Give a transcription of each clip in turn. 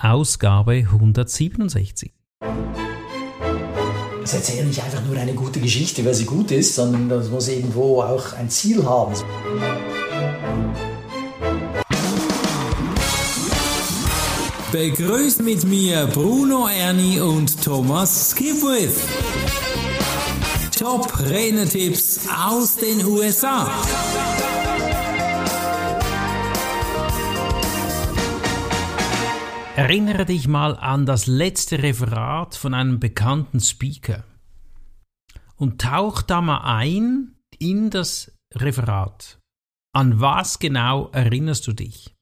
Ausgabe 167. Es erzählt nicht einfach nur eine gute Geschichte, weil sie gut ist, sondern das muss irgendwo auch ein Ziel haben. Begrüßt mit mir Bruno Ernie und Thomas Skipwith. Top Rennertipps aus den USA. Erinnere dich mal an das letzte Referat von einem bekannten Speaker und tauch da mal ein in das Referat. An was genau erinnerst du dich?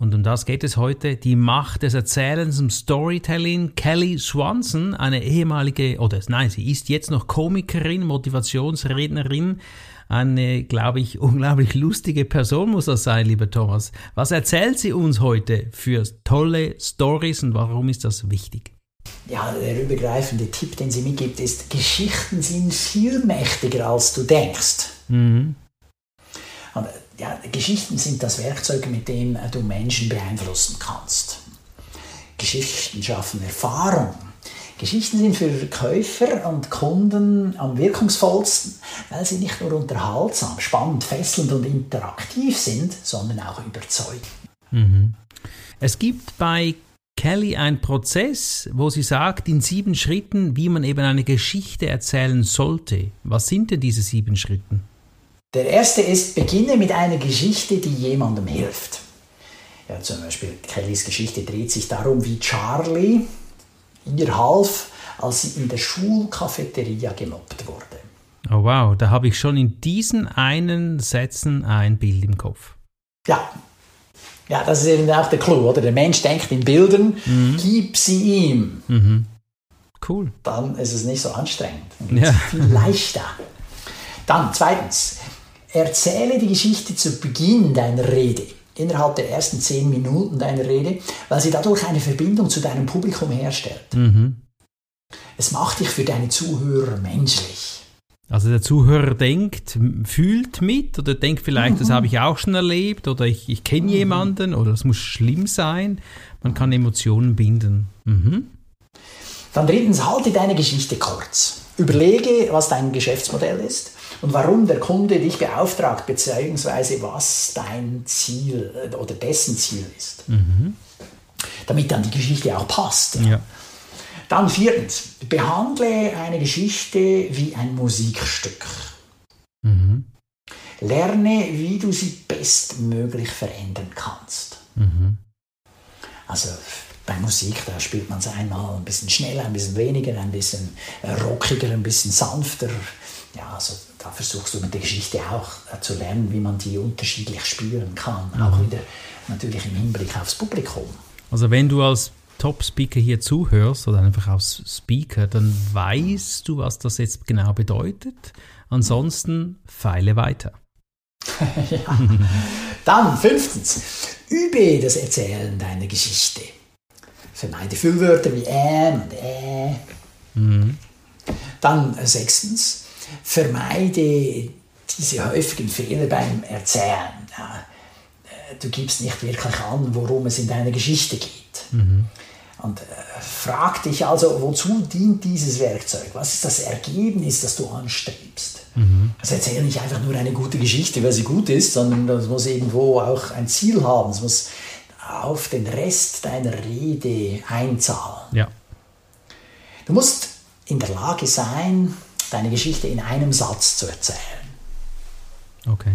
Und um das geht es heute. Die Macht des Erzählens im Storytelling. Kelly Swanson, eine ehemalige, oder nein, sie ist jetzt noch Komikerin, Motivationsrednerin, eine, glaube ich, unglaublich lustige Person muss das sein, lieber Thomas. Was erzählt sie uns heute für tolle Stories und warum ist das wichtig? Ja, der übergreifende Tipp, den sie mitgibt, ist, Geschichten sind viel mächtiger, als du denkst. Mhm. Und, ja, Geschichten sind das Werkzeug, mit dem du Menschen beeinflussen kannst. Geschichten schaffen Erfahrung. Geschichten sind für Käufer und Kunden am wirkungsvollsten, weil sie nicht nur unterhaltsam, spannend, fesselnd und interaktiv sind, sondern auch überzeugend. Mhm. Es gibt bei Kelly einen Prozess, wo sie sagt, in sieben Schritten, wie man eben eine Geschichte erzählen sollte. Was sind denn diese sieben Schritten? Der erste ist, beginne mit einer Geschichte, die jemandem hilft. Ja, zum Beispiel Kellys Geschichte dreht sich darum, wie Charlie, ihr half, als sie in der Schulcafeteria gemobbt wurde. Oh wow, da habe ich schon in diesen einen Sätzen ein Bild im Kopf. Ja. Ja, das ist eben auch der Clou, oder? Der Mensch denkt in Bildern, mhm. gib sie ihm. Mhm. Cool. Dann ist es nicht so anstrengend. Ja. Viel leichter. Dann zweitens, erzähle die Geschichte zu Beginn deiner Rede innerhalb der ersten zehn Minuten deiner Rede, weil sie dadurch eine Verbindung zu deinem Publikum herstellt. Mhm. Es macht dich für deine Zuhörer menschlich. Also der Zuhörer denkt, fühlt mit oder denkt vielleicht, mhm. das habe ich auch schon erlebt oder ich, ich kenne mhm. jemanden oder es muss schlimm sein. Man kann Emotionen binden. Mhm. Dann drittens, halte deine Geschichte kurz. Überlege, was dein Geschäftsmodell ist und warum der Kunde dich beauftragt, beziehungsweise was dein Ziel äh, oder dessen Ziel ist. Mhm. Damit dann die Geschichte auch passt. Ja. Dann viertens, behandle eine Geschichte wie ein Musikstück. Mhm. Lerne, wie du sie bestmöglich verändern kannst. Mhm. Also bei Musik, da spielt man es einmal ein bisschen schneller, ein bisschen weniger, ein bisschen rockiger, ein bisschen sanfter, ja, also da versuchst du mit der Geschichte auch äh, zu lernen, wie man die unterschiedlich spüren kann. Mhm. Auch wieder natürlich im Hinblick aufs Publikum. Also wenn du als Top-Speaker hier zuhörst oder einfach als Speaker, dann weißt du, was das jetzt genau bedeutet. Ansonsten feile weiter. ja. Dann fünftens, übe das Erzählen deiner Geschichte. Vermeide Füllwörter wie ähm und äh. Mhm. Dann äh, sechstens, vermeide diese häufigen Fehler beim Erzählen. Äh, du gibst nicht wirklich an, worum es in deiner Geschichte geht. Mhm. Und äh, frag dich also, wozu dient dieses Werkzeug? Was ist das Ergebnis, das du anstrebst? Mhm. Also erzähle nicht einfach nur eine gute Geschichte, weil sie gut ist, sondern das muss irgendwo auch ein Ziel haben. Es muss auf den Rest deiner Rede einzahlen. Ja. Du musst in der Lage sein, deine Geschichte in einem Satz zu erzählen. Okay.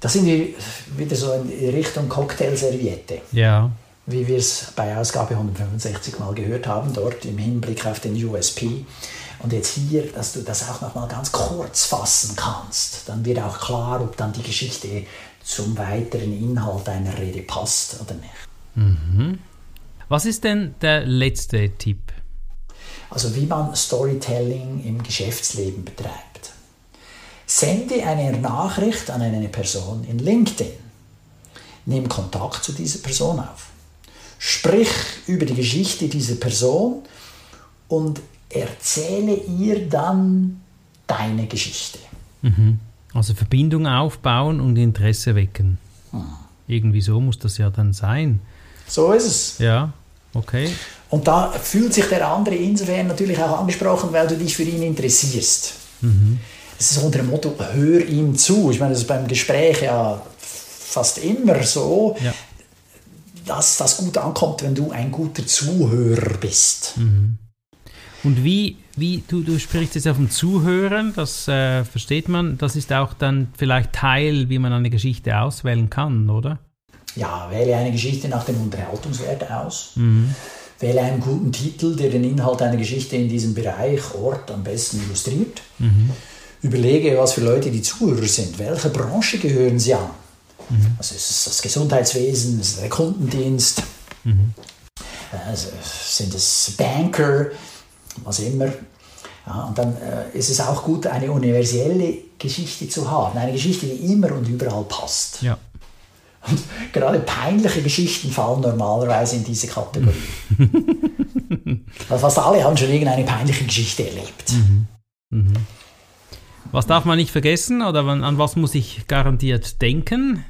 Da sind wir wieder so in Richtung Cocktailserviette. Ja. Wie wir es bei Ausgabe 165 mal gehört haben, dort im Hinblick auf den USP. Und jetzt hier, dass du das auch noch mal ganz kurz fassen kannst. Dann wird auch klar, ob dann die Geschichte zum weiteren Inhalt deiner Rede passt oder nicht. Mhm. Was ist denn der letzte Tipp? Also wie man Storytelling im Geschäftsleben betreibt. Sende eine Nachricht an eine Person in LinkedIn. Nimm Kontakt zu dieser Person auf. Sprich über die Geschichte dieser Person und erzähle ihr dann deine Geschichte. Mhm. Also Verbindung aufbauen und Interesse wecken. Mhm. Irgendwie so muss das ja dann sein. So ist es. Ja. Okay. Und da fühlt sich der andere insofern natürlich auch angesprochen, weil du dich für ihn interessierst. Mhm. Es ist unter dem Motto, hör ihm zu. Ich meine, das ist beim Gespräch ja fast immer so, ja. dass das gut ankommt, wenn du ein guter Zuhörer bist. Mhm. Und wie, wie du, du sprichst jetzt auf dem Zuhören, das äh, versteht man, das ist auch dann vielleicht Teil, wie man eine Geschichte auswählen kann, oder? Ja, wähle eine Geschichte nach dem Unterhaltungswert aus. Mhm. Wähle einen guten Titel, der den Inhalt einer Geschichte in diesem Bereich, Ort am besten illustriert. Mhm. Überlege, was für Leute die Zuhörer sind. Welche Branche gehören sie an? Mhm. Also ist es das Gesundheitswesen, ist es der Kundendienst? Mhm. Also sind es Banker, was immer. Ja, und dann äh, ist es auch gut, eine universelle Geschichte zu haben. Eine Geschichte, die immer und überall passt. Ja. Und gerade peinliche Geschichten fallen normalerweise in diese Kategorie. Weil fast alle haben schon irgendeine peinliche Geschichte erlebt. Mhm. Mhm. Was darf man nicht vergessen oder an was muss ich garantiert denken?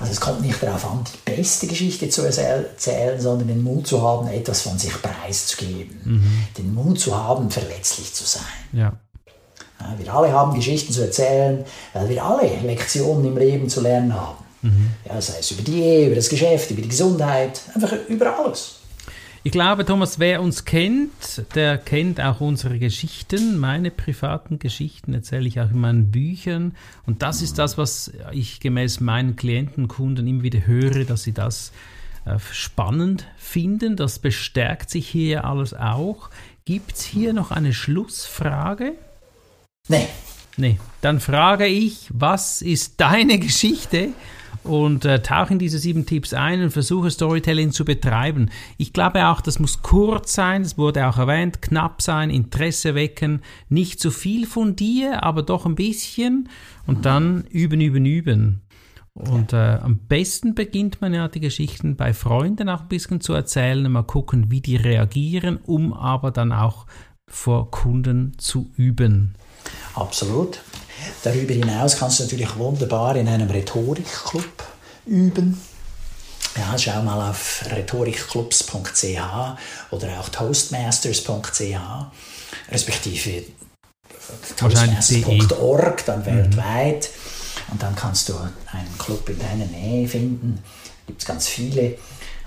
Also es kommt nicht darauf an, die beste Geschichte zu erzählen, sondern den Mut zu haben, etwas von sich preiszugeben. Mhm. Den Mut zu haben, verletzlich zu sein. Ja. Wir alle haben Geschichten zu erzählen, weil wir alle Lektionen im Leben zu lernen haben. Mhm. Ja, sei es über die Ehe, über das Geschäft, über die Gesundheit, einfach über alles. Ich glaube, Thomas, wer uns kennt, der kennt auch unsere Geschichten. Meine privaten Geschichten erzähle ich auch in meinen Büchern. Und das ist das, was ich gemäß meinen Klienten, Kunden immer wieder höre, dass sie das äh, spannend finden. Das bestärkt sich hier alles auch. Gibt es hier noch eine Schlussfrage? Nee. Nee. Dann frage ich, was ist deine Geschichte? Und äh, tauche in diese sieben Tipps ein und versuche Storytelling zu betreiben. Ich glaube auch, das muss kurz sein, das wurde auch erwähnt, knapp sein, Interesse wecken, nicht zu viel von dir, aber doch ein bisschen und dann üben, üben, üben. Und äh, am besten beginnt man ja die Geschichten bei Freunden auch ein bisschen zu erzählen, mal gucken, wie die reagieren, um aber dann auch vor Kunden zu üben. Absolut. Darüber hinaus kannst du natürlich wunderbar in einem Rhetorikclub üben. Ja, schau mal auf rhetorikclubs.ch oder auch toastmasters.ch, respektive toastmasters.org, dann mhm. weltweit. Und dann kannst du einen Club in deiner Nähe finden. Gibt es ganz viele.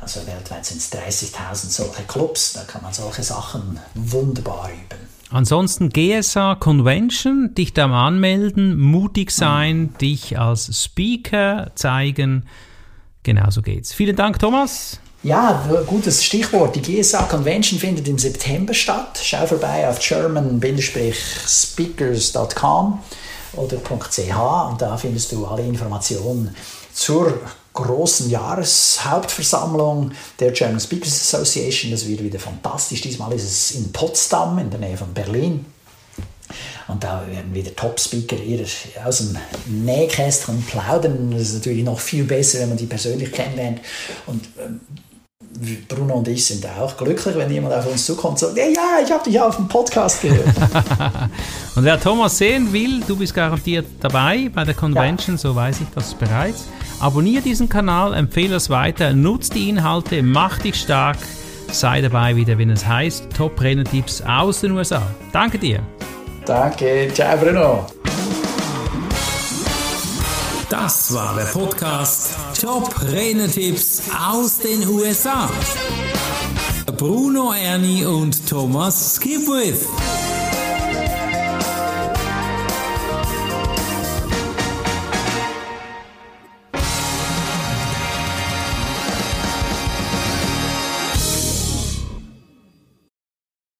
Also weltweit sind es 30.000 solche Clubs. Da kann man solche Sachen wunderbar üben. Ansonsten GSA Convention, dich da mal anmelden, mutig sein, dich als Speaker zeigen. Genauso geht's. Vielen Dank, Thomas. Ja, gutes Stichwort. Die GSA Convention findet im September statt. Schau vorbei auf german-speakers.com oder .ch und da findest du alle Informationen zur großen Jahreshauptversammlung der German Speakers Association. Das wird wieder fantastisch. Diesmal ist es in Potsdam, in der Nähe von Berlin. Und da werden wieder Top-Speaker aus dem Nähkästchen plaudern. Das ist natürlich noch viel besser, wenn man die persönlich kennenlernt. Und ähm, Bruno und ich sind auch glücklich, wenn jemand auf uns zukommt und sagt, ja, ja, ich habe dich auf dem Podcast gehört. und wer Thomas sehen will, du bist garantiert dabei bei der Convention, ja. so weiß ich das bereits. Abonniere diesen Kanal, empfehle es weiter, nutze die Inhalte, mach dich stark, sei dabei wieder, wenn es heißt Top Renner-Tipps aus den USA. Danke dir. Danke, ciao Bruno. Das war der Podcast Top Renner-Tipps aus den USA. Bruno Ernie und Thomas Skipwith.